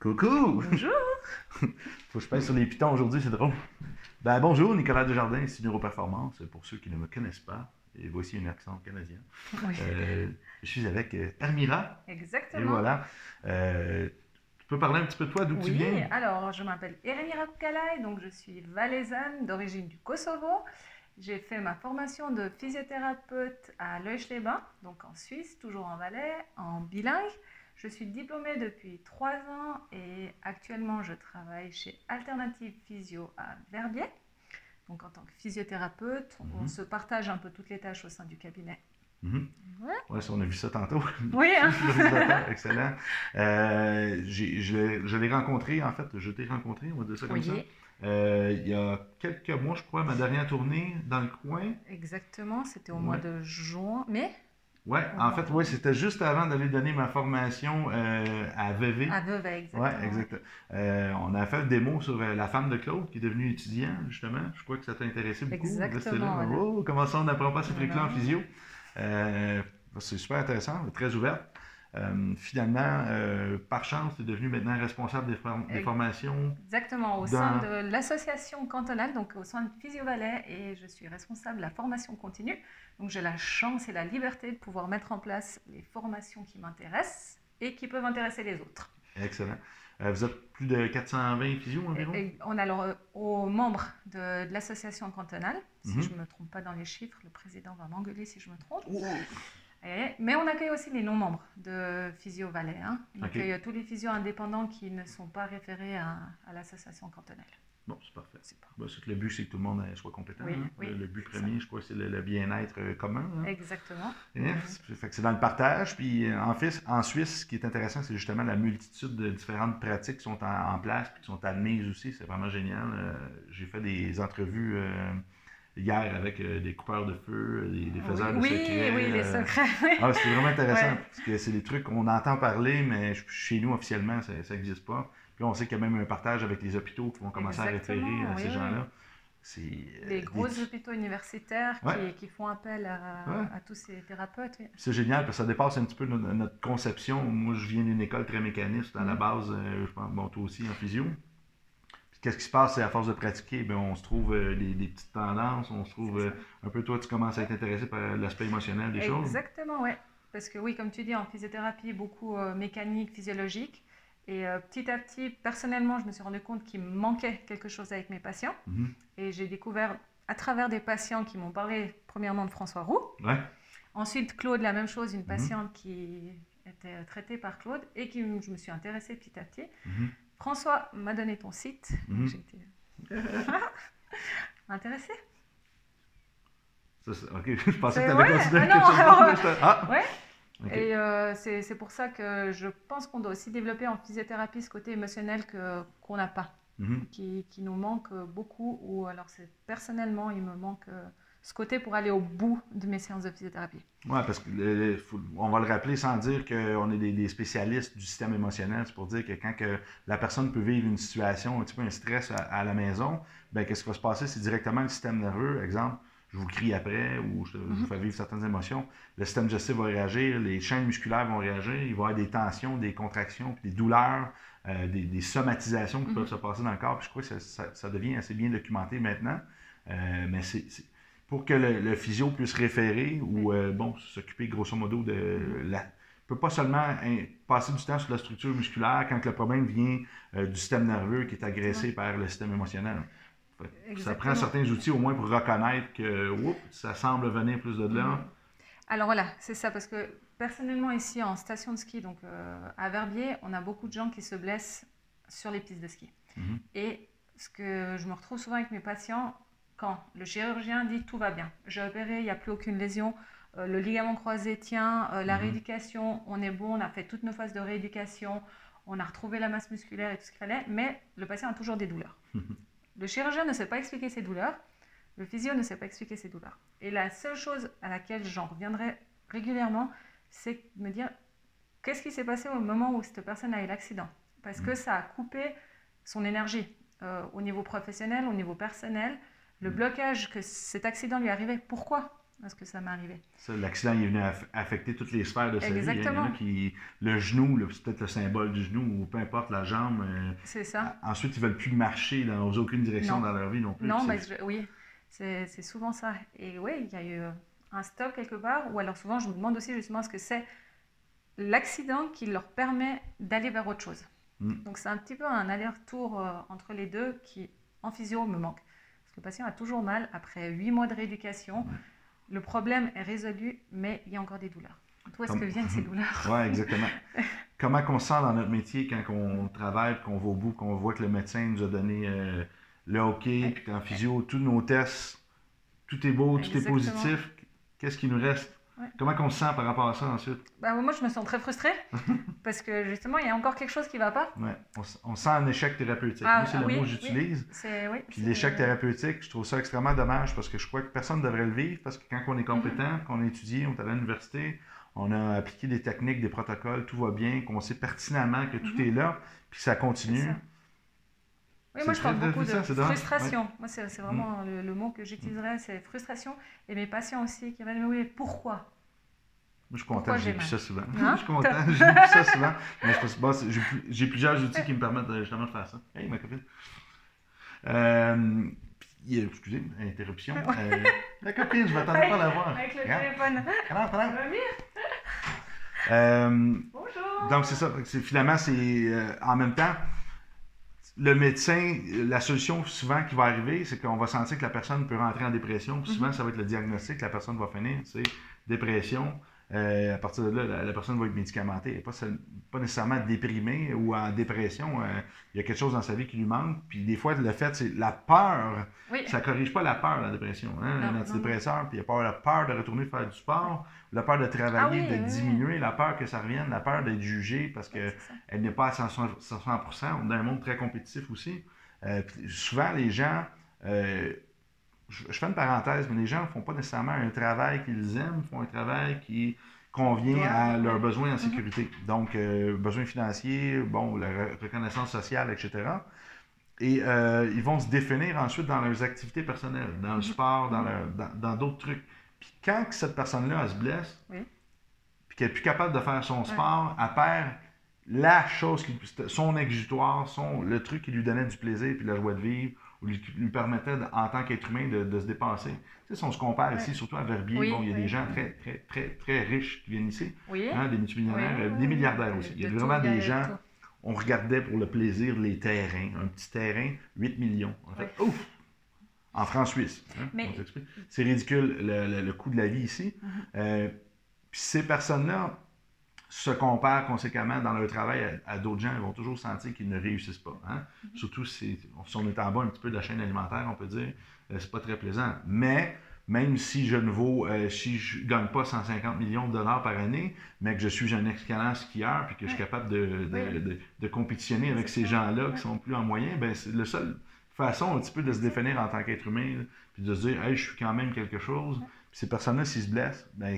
Coucou! Bonjour! Faut que je pèse sur les pitons aujourd'hui, c'est drôle. Ben, bonjour, Nicolas Desjardins, ici Neuroperformance, pour ceux qui ne me connaissent pas. Et voici un accent canadien. Oui. Euh, je suis avec euh, Armira. Exactement. Et voilà. Euh, tu peux parler un petit peu de toi, d'où tu Oui, viens? alors je m'appelle Eremira Kukalai, donc je suis valaisanne d'origine du Kosovo. J'ai fait ma formation de physiothérapeute à Leuch-les-Bains, donc en Suisse, toujours en Valais, en bilingue. Je suis diplômée depuis trois ans et actuellement je travaille chez Alternative Physio à Verbier. Donc en tant que physiothérapeute, on Mhm. se partage un peu toutes les tâches au sein du cabinet. Mhm. Ouais. On a vu ça tantôt. Oui, hein? Excellent. Euh, je l'ai- je l'ai rencontré, en fait, je t'ai rencontré, on va dire ça comme Oui. ça. Euh, il y a quelques mois, je crois, ma dernière tournée dans le coin. Exactement, c'était au mois de juin, mais Ouais, en fait, ouais, c'était juste avant d'aller donner ma formation euh, à VV. à Vevey, exactement. Ouais, exact. Euh, on a fait le démo sur euh, la femme de Claude qui est devenue étudiant, justement. Je crois que ça t'a intéressé beaucoup. Exactement, là. voilà. Oh, comment ça, on n'apprend pas ces trucs-là en physio? Euh, c'est super intéressant, très ouverte. Euh, finalement, euh, par chance, tu es devenu maintenant responsable des, form- des Ex- formations. Exactement, au Dans- sein de l'association cantonale, donc au sein de Physio Valais, et je suis responsable de la formation continue. Donc j'ai la chance et la liberté de pouvoir mettre en place les formations qui m'intéressent et qui peuvent intéresser les autres. Excellent. Euh, vous êtes plus de 420 physio environ? Et- et on a alors euh, aux membres de, de l'association cantonale, si Mhm. je ne me trompe pas dans les chiffres, le président va m'engueuler si je me trompe. Oh! Et- mais on accueille aussi les non-membres de Physio Valais. hein. On accueille tous les physios indépendants qui ne sont pas référés à, à l'association cantonale. Bon, c'est parfait. Bah, que le but, c'est que tout le monde euh, soit compétent. Oui, hein. oui, le, but premier, je crois, c'est le, le bien-être euh, commun. hein. Exactement. C'est- dans le partage. Puis euh, en, Fis- en Suisse, ce qui est intéressant, c'est justement la multitude de différentes pratiques qui sont en, en place puis qui sont admises aussi. C'est vraiment génial. Euh, J'ai fait des entrevues euh, hier avec euh, des coupeurs de feu, des, des faiseurs oui, de secrets. oui, les euh, secrets. oui. ah, c'est vraiment intéressant Ouais. parce que c'est des trucs qu'on entend parler, mais ch- chez nous, officiellement, ça n'existe pas. Puis là, on sait qu'il y a même un partage avec les hôpitaux qui vont commencer à référer à oui, ces oui. gens-là. Euh, Les des- gros hôpitaux universitaires qui, Ouais. qui font appel à, Ouais. à tous ces thérapeutes. oui. C'est génial parce que ça dépasse un petit peu notre, notre conception. Moi, je viens d'une école très mécaniste à la Mhm. base, euh, je pense, bon, toi aussi en physio. Qu'est-ce qui se passe, c'est à force de pratiquer, ben, on se trouve euh, des, des petites tendances, on se trouve euh, un peu, toi, tu commences à être intéressé par l'aspect émotionnel des choses? Exactement, oui. Parce que oui, comme tu dis, en physiothérapie, beaucoup euh, mécanique, physiologique. Et euh, petit à petit, personnellement, je me suis rendu compte qu'il me manquait quelque chose avec mes patients. Mhm. Et j'ai découvert à travers des patients qui m'ont parlé, premièrement, de François Roux. Ouais. Ensuite, Claude, la même chose, une Mhm. patiente qui était traitée par Claude et qui je me suis intéressée petit à petit. Mhm. François m'a donné ton site. Mhm. Été intéressée. Ça, c'est- ok, je pensais que tu allais ouais, considérer ah non, quelque alors. J'étais- Ah! Ouais. Et euh, c'est pour ça que je pense qu'on doit aussi développer en physiothérapie ce côté émotionnel qu'on n'a pas, Mhm. qui, qui nous manque beaucoup. Ou alors, personnellement, il me manque euh, ce côté pour aller au bout de mes séances de physiothérapie. Oui, parce que le- faut- on va le rappeler sans dire qu'on est des, des spécialistes du système émotionnel. C'est pour dire que quand que la personne peut vivre une situation, un petit peu un stress à, à la maison, ben qu'est-ce qui va se passer? C'est directement le système nerveux. Exemple, je vous crie après ou je, je vous Mhm. fais vivre certaines émotions. Le système digestif va réagir, les chaînes musculaires vont réagir, il va y avoir des tensions, des contractions, puis des douleurs, euh, des, des somatisations qui Mhm. peuvent se passer dans le corps. Puis je crois que ça, ça- ça devient assez bien documenté maintenant. Euh, mais c'est- pour que le, le physio puisse référer ou euh, bon s'occuper grosso modo de la peut pas seulement hein, passer du temps sur la structure musculaire quand le problème vient euh, du système nerveux qui est agressé par le système émotionnel. Fait Ça prend certains outils au moins pour reconnaître que oups, ça semble venir plus de là. Mhm. Alors voilà, c'est ça, parce que personnellement ici en station de ski, donc euh, à Verbier, on a beaucoup de gens qui se blessent sur les pistes de ski. Mhm. Et ce que je me retrouve souvent avec mes patients, quand le chirurgien dit tout va bien, j'ai opéré, il n'y a plus aucune lésion, euh, le ligament croisé tient, euh, la Mhm. rééducation, on est bon, on a fait toutes nos phases de rééducation, on a retrouvé la masse musculaire et tout ce qu'il fallait, mais le patient a toujours des douleurs. le chirurgien ne sait pas expliquer ses douleurs, le physio ne sait pas expliquer ses douleurs. Et la seule chose à laquelle j'en reviendrai régulièrement, c'est de me dire qu'est-ce qui s'est passé au moment où cette personne a eu l'accident? Parce que ça a coupé son énergie euh, au niveau professionnel, au niveau personnel. Le Mm. blocage que cet accident lui arrivé, pourquoi à ce que ça m'est arrivé? L'accident est venu affecter toutes les sphères de sa vie. Exactement. qui, le genou, c'est peut-être le symbole du genou, ou peu importe la jambe. euh, C'est ça. Ensuite, ils ne veulent plus marcher dans aucune direction Non. dans leur vie non plus. Non, mais je- oui, c'est souvent ça. Et oui, il y a eu un stop quelque part, ou alors souvent je me demande aussi justement ce que c'est l'accident qui leur permet d'aller vers autre chose? Mm. Donc c'est un petit peu un aller-retour euh, entre les deux qui, en physio, me manque. Le patient a toujours mal après huit mois de rééducation. Le problème est résolu, mais il y a encore des douleurs. D'où est-ce Comme- que viennent ces douleurs? Oui, exactement. Comment se sent dans notre métier quand on travaille, qu'on va au bout, qu'on voit que le médecin nous a donné euh, le OK, puis qu'en physio, tous nos tests, tout est beau, tout est positif. Qu'est-ce qui nous reste? Ouais. Comment qu'on se sent par rapport à ça ensuite? bah, Moi, je me sens très frustrée parce que justement, il y a encore quelque chose qui ne va pas. Ouais. On, on sent un échec thérapeutique. Ah, c'est ah le oui, mot que j'utilise. Oui, Puis l'échec thérapeutique, je trouve ça extrêmement dommage parce que je crois que personne ne devrait le vivre parce que quand on est compétent, Mm-hmm. qu'on a étudié, on est à l'université, on a appliqué des techniques, des protocoles, tout va bien, qu'on sait pertinemment que tout Mhm. est là, puis que ça continue. Oui, moi je parle beaucoup de ça, frustration. Moi, c'est vraiment le, le mot que j'utiliserais, c'est frustration. Et mes patients aussi qui me dire pourquoi? Moi, je suis content, Pourquoi j'ai plus ça souvent. Hein? je suis content, j'ai plus ça souvent. Mais je pense- bon, j'ai plus- j'ai plusieurs outils qui me permettent justement de faire ça. Hey, ma copine. Euh, euh, excusez, interruption. Euh, la copine, je m'attendais pas à la voir. Avec le Regarde. téléphone. Bien Euh, Bonjour Donc, c'est ça. Finalement, c'est euh, en même temps, le médecin, la solution souvent qui va arriver, c'est qu'on va sentir que la personne peut rentrer en dépression. Puis souvent, ça va être le diagnostic que la personne va finir, c'est dépression. Euh, à partir de là, la, la personne va être médicamentée. Elle n'est pas, nécessairement déprimée ou en dépression. Euh, il y a quelque chose dans sa vie qui lui manque. Puis des fois, le fait, c'est la peur. Oui, Ça ne corrige pas la peur, la dépression. Hein? Non, Un non, antidépresseur, puis il y a pas la peur de retourner faire du sport, la peur de travailler, Ah oui, de oui, diminuer, la peur que ça revienne, la peur d'être jugé parce que c'est ça. elle n'est pas à 100%. 100%. On est dans un monde très compétitif aussi. Euh, souvent, les gens, je, je fais une parenthèse, mais les gens ne font pas nécessairement un travail qu'ils aiment, font un travail qui convient à leurs besoins en sécurité. Donc, euh, besoins financiers, bon, la re- reconnaissance sociale, etc. Et euh, ils vont se définir ensuite dans leurs activités personnelles, dans le sport, dans leur- dans- dans d'autres trucs. Puis quand cette personne-là, elle se blesse, Oui. puis qu'elle n'est plus capable de faire son sport, elle perd la chose, qui, son exutoire, son, le truc qui lui donnait du plaisir puis la joie de vivre, ou lui, lui permettait, en tant qu'être humain, de, de se dépasser. Tu sais, si on se compare Ouais. ici, surtout à Verbier, Oui, bon, il y a oui. des gens très, très, très, très riches qui viennent ici, Oui. hein, des multimillionnaires, des milliardaires aussi. Il y a vraiment des gens, on regardait pour le plaisir les terrains. Un petit terrain, 8 millions. On a fait, ouf! En francs suisses. hein, Mais-. C'est ridicule le, le- le coût de la vie ici. Mhm. Euh, puis ces personnes-là se comparent conséquemment dans leur travail à, à d'autres gens. Ils vont toujours sentir qu'ils ne réussissent pas. hein. Mhm. Surtout si, si on est en bas un petit peu de la chaîne alimentaire, on peut dire, euh, c'est pas très plaisant. Mais même si je ne vaux, euh, si je gagne pas 150 millions de dollars par année, mais que je suis un excellent skieur, puis que je suis capable de, de, Oui. de- de compétitionner avec ces gens-là qui sont plus en moyen, ben c'est le seul façon un petit peu de se définir en tant qu'être humain, là, puis de se dire, hey, je suis quand même quelque chose. Puis ces personnes-là, s'ils se blessent, ben,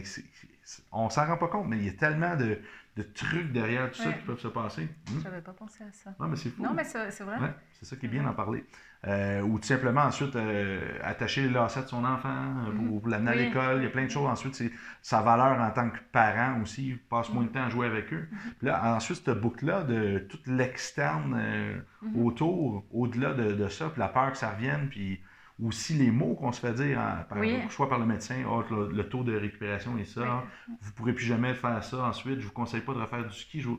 on s'en rend pas compte, mais il y a tellement de, de trucs derrière tout ça qui peuvent se passer. Hmm? J'avais pas pensé à ça. Non, mais c'est fou. Non, mais c'est vrai. Ouais, c'est ça qui est bien vrai. d'en parler. Euh, ou tout simplement ensuite euh, attacher les lacets de son enfant euh, pour, Mhm. pour l'amener à l'école. Il y a plein de choses. Ensuite, c'est sa valeur en tant que parent aussi. Il passe moins de temps à jouer avec eux. Puis là, ensuite, cette boucle-là de tout l'externe euh, autour, au-delà de, de ça, puis la peur que ça revienne, puis aussi les mots qu'on se fait dire, hein, par- Oui. soit par le médecin, Ah, le, le taux de récupération est ça, Oui. vous ne pourrez plus jamais faire ça ensuite, je vous conseille pas de refaire du ski. Je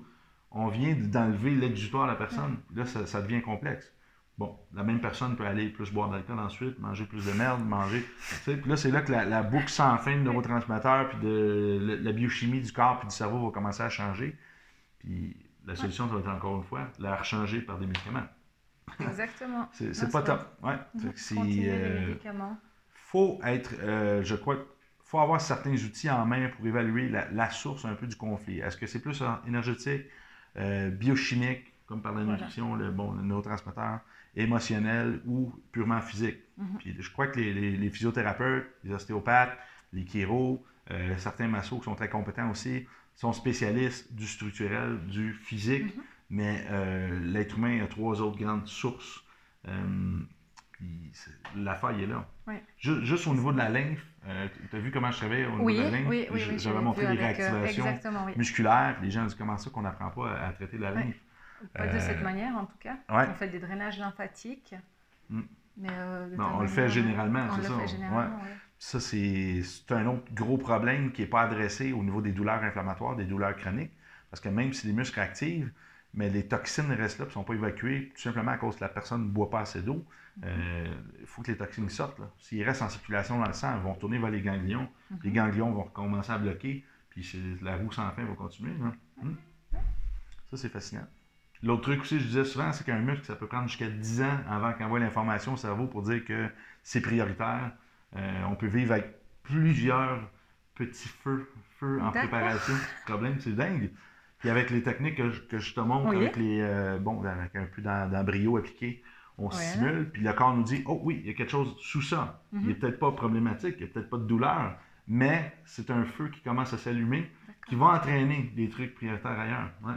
On vient d'enlever l'exutoire à la personne. Là, ça, ça devient complexe. Bon, la même personne peut aller plus boire d'alcool ensuite, manger plus de merde, manger. Puis là, c'est là que la, la boucle sans fin de neurotransmetteurs, puis de la, la biochimie du corps puis du cerveau va commencer à changer. Puis la solution, ça va être encore une fois, la rechanger par des médicaments. Exactement. C'est pas top. Ouais. Mhm. les euh, faut être, euh, je crois, faut avoir certains outils en main pour évaluer la, la source un peu du conflit. Est-ce que c'est plus énergétique, euh, biochimique, comme par la Voilà. nutrition, le, bon, le neurotransmetteur, émotionnel ou purement physique? Mhm. Puis je crois que les, les- les physiothérapeutes, les ostéopathes, les chiro, euh, certains massos qui sont très compétents aussi, sont spécialistes du structurel, du physique, Mhm. Mais euh, l'être humain a trois autres grandes sources. Euh, l'affaire, il est là. Ouais. Juste, au niveau de la lymphe, tu as vu comment je travaillais au niveau Oui, de la lymphe? oui, oui, oui, J'avais montré avec, euh, réactivations oui. musculaires. Les gens disent comment ça qu'on n'apprend pas à, à traiter la lymphe? Pas de Euh, cette manière, en tout cas. ouais. On fait des drainages lymphatiques. Mm. Mais euh, Non, on le fait généralement, c'est ça. fait généralement, ouais. Ça, c'est un autre gros problème qui n'est pas adressé au niveau des douleurs inflammatoires, des douleurs chroniques. Parce que même si les muscles activent, mais les toxines restent là et ne sont pas évacuées, tout simplement à cause que la personne ne boit pas assez d'eau. Euh, Il faut que les toxines sortent. S'ils restent en circulation dans le sang, elles vont retourner vers les ganglions. Les ganglions vont commencer à bloquer, puis la roue sans fin va continuer. là. Hmm. Ça, c'est fascinant. L'autre truc aussi, je disais souvent, c'est qu'un muscle, ça peut prendre jusqu'à 10 ans avant qu'il envoie l'information au cerveau pour dire que c'est prioritaire. Euh, on peut vivre avec plusieurs petits feux, feux en préparation. Le problème, c'est dingue. Puis avec les techniques que je, que je te montre, Oui. avec les euh, bon, avec un peu d'em- d'embryo appliqué, on Ouais. stimule, puis le corps nous dit Oh oui, il y a quelque chose sous ça. Il n'est Mhm. peut-être pas problématique, il n'y a peut-être pas de douleur, mais c'est un feu qui commence à s'allumer, qui va entraîner des trucs prioritaires ailleurs. Ouais.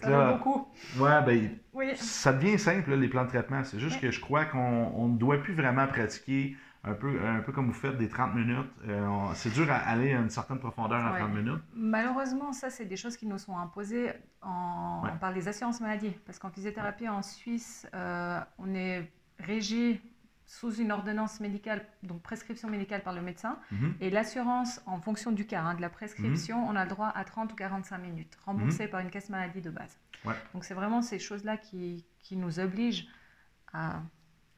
Ça là, beaucoup. ouais, ben, Oui. ça devient simple, là, les plans de traitement. C'est juste Oui. que je crois qu'on on ne doit plus vraiment pratiquer un peu, un peu comme vous faites des 30 minutes. Euh, c'est dur à aller à une certaine profondeur en Ouais. 30 minutes. Malheureusement, ça, c'est des choses qui nous sont imposées en- Ouais. par les assurances maladie. Parce qu'en physiothérapie en Suisse, euh, on est régi sous une ordonnance médicale, donc prescription médicale par le médecin. Mhm. Et l'assurance, en fonction du cas, hein, de la prescription, on a le droit à 30 ou 45 minutes, remboursé par une caisse maladie de base. Mhm. Donc c'est vraiment ces choses-là qui, qui nous obligent à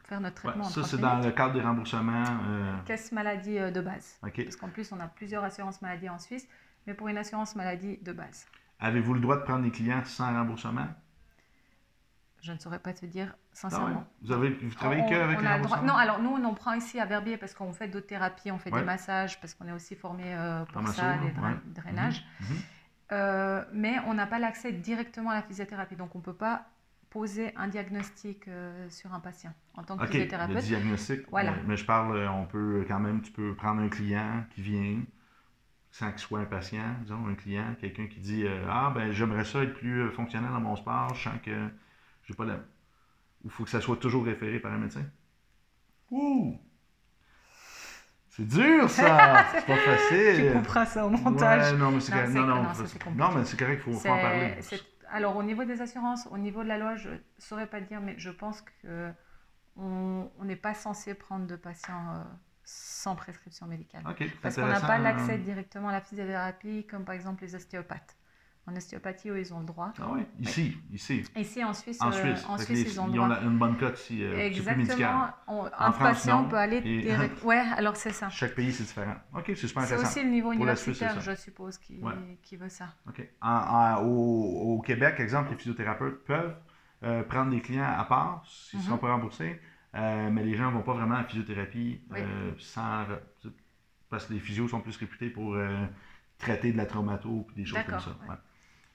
faire notre traitement en ça, 30 c'est dans le cadre des remboursements. euh, Caisse maladie euh, de base. Parce qu'en plus, on a plusieurs assurances maladie en Suisse, mais pour une assurance maladie de base. Avez-vous le droit de prendre des clients sans remboursement? Je ne saurais pas te dire ouais? sincèrement. Vous, avez, vous travaillez On- que avec les? Non, alors nous, on en prend ici à Verbier parce qu'on fait d'autres thérapies, on fait Ouais. des massages, parce qu'on est aussi formé euh, pour ça, dra- ouais. drainages. Mhm. Mhm. Euh, mais on n'a pas l'accès directement à la physiothérapie, donc on ne peut pas poser un diagnostic euh, sur un patient en tant que OK, le physiothérapeute. diagnostic. Voilà. Mais, mais je parle, euh, on peut quand même, tu peux prendre un client qui vient, sans qu'il soit un patient, disons, un client, quelqu'un qui dit euh, Ah, ben j'aimerais ça être plus fonctionnel dans mon sport, je sens que j'ai pas la. Ou il faut que ça soit toujours référé par un médecin. Ouh! C'est dur ça! C'est pas facile! Tu couperas ça au montage. Ouais, non, mais c'est correct. Non, non, non, ça, faut- c'est compliqué. non, mais c'est correct, il faut, faut en parler. Alors, au niveau des assurances, au niveau de la loi, je ne saurais pas dire, mais je pense que on on n'est pas censé prendre de patients euh, sans prescription médicale. Parce qu'on n'a pas l'accès directement à la physiothérapie, comme par exemple les ostéopathes. En ostéopathie, eux, ils ont le droit. Ah oui, ici, ici. Ici, en Suisse, En euh, Suisse. en les- ils ont le ils droit. la- une bonne cote ici. euh, c'est. Exactement. On- un France, patient non. peut aller Et- direct. Ouais, alors c'est ça. Chaque pays, c'est différent. Ok, c'est super C'est intéressant. aussi le niveau Pour la Suisse, universitaire, c'est je suppose, qui, Ouais. qui veut ça. OK. En- en- au, au Québec, exemple, les physiothérapeutes peuvent euh, prendre des clients à part s'ils ne Mhm. sont pas remboursés, euh, mais les gens ne vont pas vraiment à la physiothérapie Oui. euh, sans. Parce que les physios sont plus réputés pour euh, traiter de la traumato et des choses comme ça. ouais.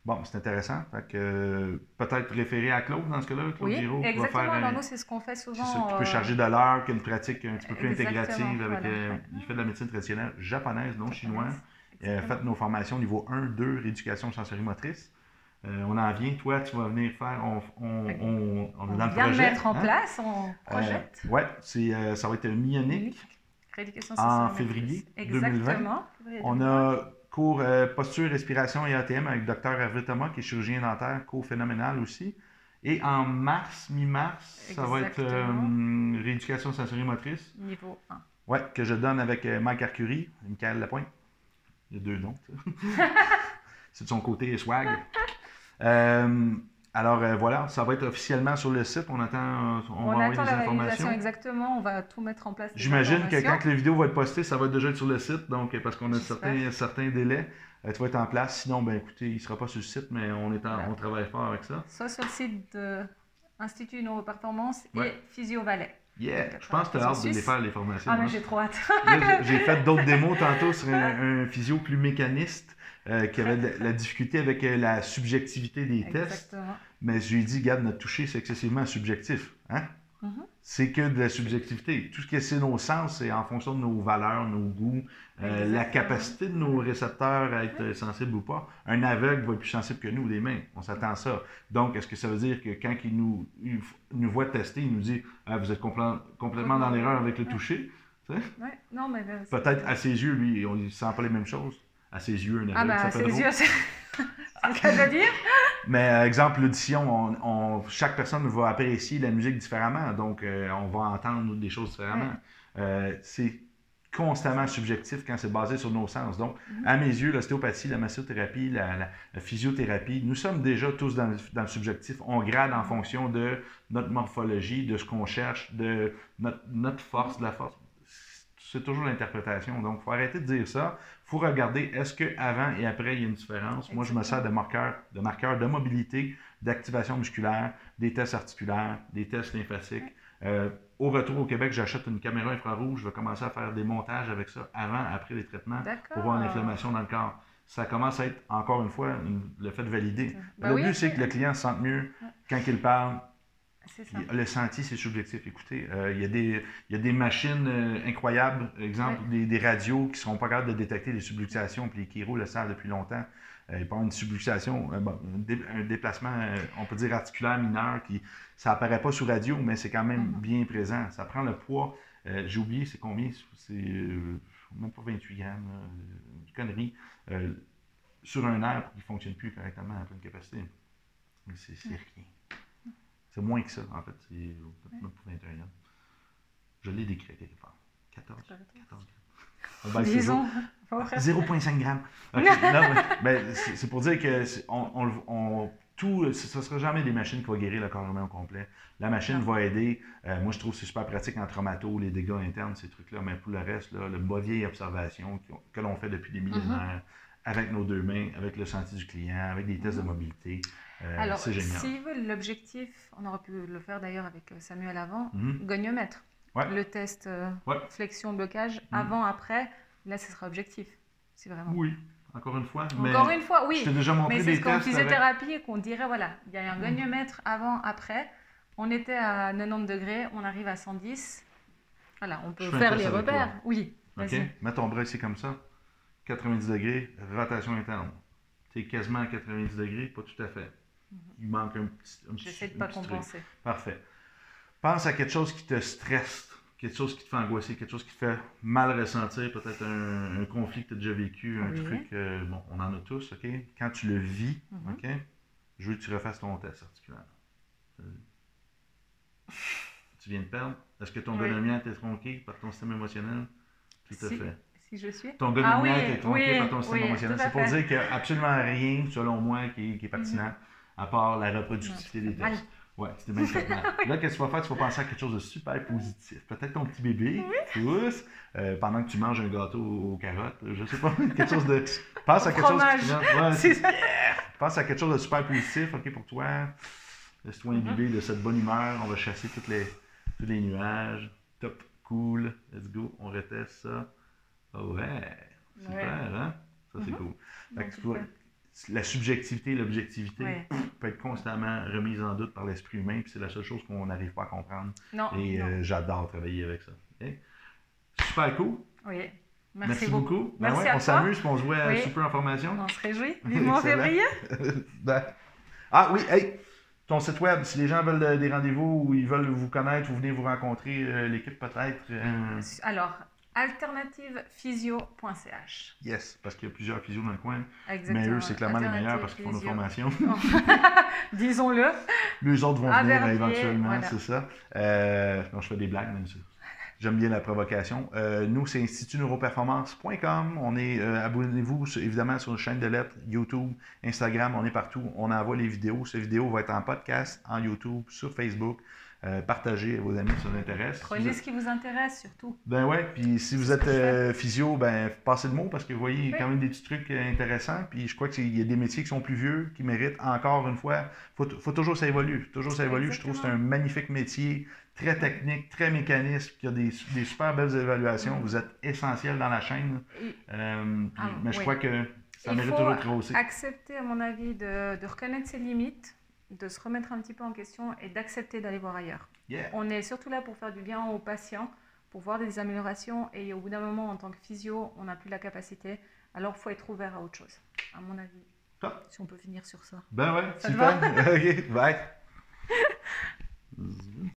Bon, c'est intéressant. Euh, peut-être référer à Claude dans ce cas-là, Claude Oui, Giraud, exactement. faire un- nous, c'est ce qu'on fait C'est souvent. ça, qui peut euh, charger de l'heure, qui a une pratique un petit peu plus Exactement, intégrative. Avec, voilà, euh. Il fait de la médecine traditionnelle japonaise, non chinoise. Euh, faites nos formations niveau 1, 2, rééducation sensorimotrice. Euh, on en vient, toi, tu vas venir faire, on, on, on, on est On dans le vient projet. mettre en hein? place, on projette. Euh, c'est, euh, ça va être. Rééducation en février motrice. 2020. Exactement. On 2020. a cours euh, posture, respiration et ATM avec Dr Hervé Thomas, qui est chirurgien dentaire, cours phénoménal aussi. Et en mars, mi-mars, ça va être euh, rééducation sensorimotrice. Niveau 1. Ouais, que je donne avec euh, Mike Arcury, Michael Lapointe. Il y a deux noms. C'est de son côté swag. Euh, alors euh, voilà, ça va être officiellement sur le site. On attend, euh, on, On, va attend la réalisation informations. exactement. On va tout mettre en place. les J'imagine que quand la vidéo va être postée, ça va déjà être sur le site, donc parce qu'on a certains, certains délais. Euh, tu vas être en place. Sinon, ben écoutez, il ne sera pas sur le site, mais on, est en- Voilà. on travaille fort avec ça. Soit sur le site de Institut Neuroperformance Ouais. et Physio Valais. Yeah! Je pense que tu as hâte de les faire, les formations. Ah, mais hein. j'ai trop hâte. J'ai j'ai fait d'autres démos tantôt sur un, un physio plus mécaniste euh, qui avait de la, difficulté avec euh, la subjectivité des tests. Mais je lui ai dit, Gab, notre toucher, c'est excessivement subjectif. Hein? Mhm. c'est que de la subjectivité. Tout ce qui est c'est nos sens, c'est en fonction de nos valeurs, nos goûts, euh, la capacité de nos récepteurs à être sensibles ou pas. Un aveugle va être plus sensible que nous, les mains. On s'attend à ça. Donc, est-ce que ça veut dire que quand il nous, nous voit tester, il nous dit ah, Vous êtes complètement dans l'erreur avec le toucher Ouais. Mais Peut-être à ses yeux, lui, on ne sent pas les mêmes choses. À ses yeux, un Ah, ben, à ses yeux, c'est ce que je veux dire. Mais euh, exemple, l'audition, on, chaque personne va apprécier la musique différemment, donc euh, on va entendre des choses différemment. Euh, c'est constamment subjectif quand c'est basé sur nos sens. Donc, mm-hmm. à mes yeux, l'ostéopathie, la massothérapie, la, physiothérapie, nous sommes déjà tous dans le, subjectif. On grade en mm-hmm. fonction de notre morphologie, de ce qu'on cherche, de notre, notre force, de la force c'est toujours l'interprétation. Donc, il faut arrêter de dire ça. Il faut regarder est-ce qu'avant et après, il y a une différence? Moi, je me sers de marqueurs de, marqueurs de mobilité, d'activation musculaire, des tests articulaires, des tests lymphatiques. Euh, au retour au Québec, j'achète une caméra infrarouge. Je vais commencer à faire des montages avec ça avant, après les traitements pour voir l'inflammation dans le corps. Ça commence à être, encore une fois, le fait de valider. Ben le but, c'est que le client se sente mieux quand il parle, le senti, c'est subjectif. Écoutez, euh, il, y a des, il y a des machines euh, incroyables, exemple, des, radios qui ne seront pas capables de détecter les subluxations, puis les chiro le savent depuis longtemps. Euh, il une subluxation, un, déplacement, on peut dire articulaire mineur, qui ça apparaît pas sous radio, mais c'est quand même mm-hmm. bien présent. Ça prend le poids. J'ai oublié, c'est combien C'est même pas 28 grammes, une connerie, sur un air qui ne fonctionne plus correctement à pleine capacité. C'est rien. C'est moins que ça, en fait. C'est même pour 21 ans. Je l'ai décrit quelque part. 14. 14 grammes. Disons. 0,5 grammes. Ben, c'est pour dire que on, on, tout, ce ne sera jamais des machines qui vont guérir le corps humain au complet. La machine va aider. Euh, moi, je trouve que c'est super pratique en traumato, les dégâts internes, ces trucs-là. Mais pour le reste, là, le bas vieille observation que l'on fait depuis des millénaires, mm-hmm. Avec nos deux mains, avec le senti du client, avec des tests de mm-hmm. mobilité, euh, Alors, s'ils veulent l'objectif, on aurait pu le faire d'ailleurs avec euh, Samuel avant, mhm. goniomètre. Le test euh, flexion-blocage, mhm. avant, après, là, ce sera objectif. C'est vraiment. Oui, encore une fois. Encore une fois, oui. Je t'ai déjà montré mais c'est ce qu'en physiothérapie et qu'on dirait, voilà, il y a un mhm. goniomètre avant, après. On était à 90 degrés, on arrive à 110. Voilà, on peut faire les repères. Oui. OK. Mets ton bras ici comme ça. 90 degrés, rotation interne. Tu es quasiment à 90 degrés, pas tout à fait il manque un petit. J'essaie de ne pas compenser. Parfait. Pense à quelque chose qui te stresse, quelque chose qui te fait angoisser, quelque chose qui te fait mal ressentir, peut-être un, conflit que tu as déjà vécu, un truc, euh, bon, on en a tous, OK? Quand tu le vis, mhm. OK? Je veux que tu refasses ton test articulaire. tu viens de perdre. Est-ce que ton oui. est tronqué par ton système émotionnel? Tout à fait. Si je suis. Ton ah, est tronqué par ton système émotionnel. C'est pour dire qu'il n'y a absolument rien, selon moi, qui, est pertinent. Mhm à part la reproductivité des tests. Ouais, c'était bien Là, qu'est-ce que tu vas faire? Tu vas penser à quelque chose de super positif. Peut-être ton petit bébé, tous, euh, pendant que tu manges un gâteau aux carottes. Je sais pas, quelque chose de. Pense à quelque chose. Ouais, Pense à quelque chose de super positif, OK, pour toi. Laisse-toi mm-hmm. imbiber de cette bonne humeur. On va chasser toutes les, tous les nuages. Top, cool. Let's go. On reteste ça. Oh ouais. Super, hein? Ça, c'est mm-hmm. cool la subjectivité et l'objectivité peut être constamment remise en doute par l'esprit humain, puis c'est la seule chose qu'on n'arrive pas à comprendre. et euh, j'adore travailler avec ça. Super cool. Oui. Merci, beaucoup. Ben Merci on s'amuse, on se voit à Super Information. On se réjouit. Vivement février. Ben, ah oui, hey, ton site web, si les gens veulent euh, des rendez-vous ou ils veulent vous connaître ou venir vous rencontrer, euh, l'équipe peut-être. Alors, alternativephysio.ch. Yes, parce qu'il y a plusieurs physios dans le coin. Exactement. Mais eux, c'est clairement les meilleurs parce qu'ils font nos formations. Disons-le. Les autres vont venir éventuellement, c'est ça. Euh, non, je fais des blagues, mais J'aime bien la provocation. Euh, nous, c'est institutneuroperformance.com. On est, euh, abonnez-vous évidemment sur une chaîne de lettres, YouTube, Instagram, on est partout. On envoie les vidéos. Ces vidéos vont être en podcast, en YouTube, sur Facebook. Euh, partagez à vos amis si ça vous intéresse. Prenez ce qui vous intéresse surtout. Ben ouais, puis si vous êtes euh, physio, ben passez le mot parce que vous voyez, il y a quand même des petits trucs euh, intéressants. Puis je crois qu'il y a des métiers qui sont plus vieux, qui méritent encore une fois. Il faut, faut, toujours s'évoluer. Toujours s'évoluer. Je trouve que c'est un magnifique métier, très technique, très mécaniste, qui a des, des super belles évaluations. Mm. Vous êtes essentiel dans la chaîne. Ah, mais je crois que ça mérite toujours de accepter, à mon avis, de, de reconnaître ses limites de se remettre un petit peu en question et d'accepter d'aller voir ailleurs. Yeah. On est surtout là pour faire du bien aux patients, pour voir des améliorations et au bout d'un moment, en tant que physio, on n'a plus la capacité. Alors, il faut être ouvert à autre chose, à mon avis. Top. Si on peut finir sur ça. Ben ouais, Ça super. ok, bye.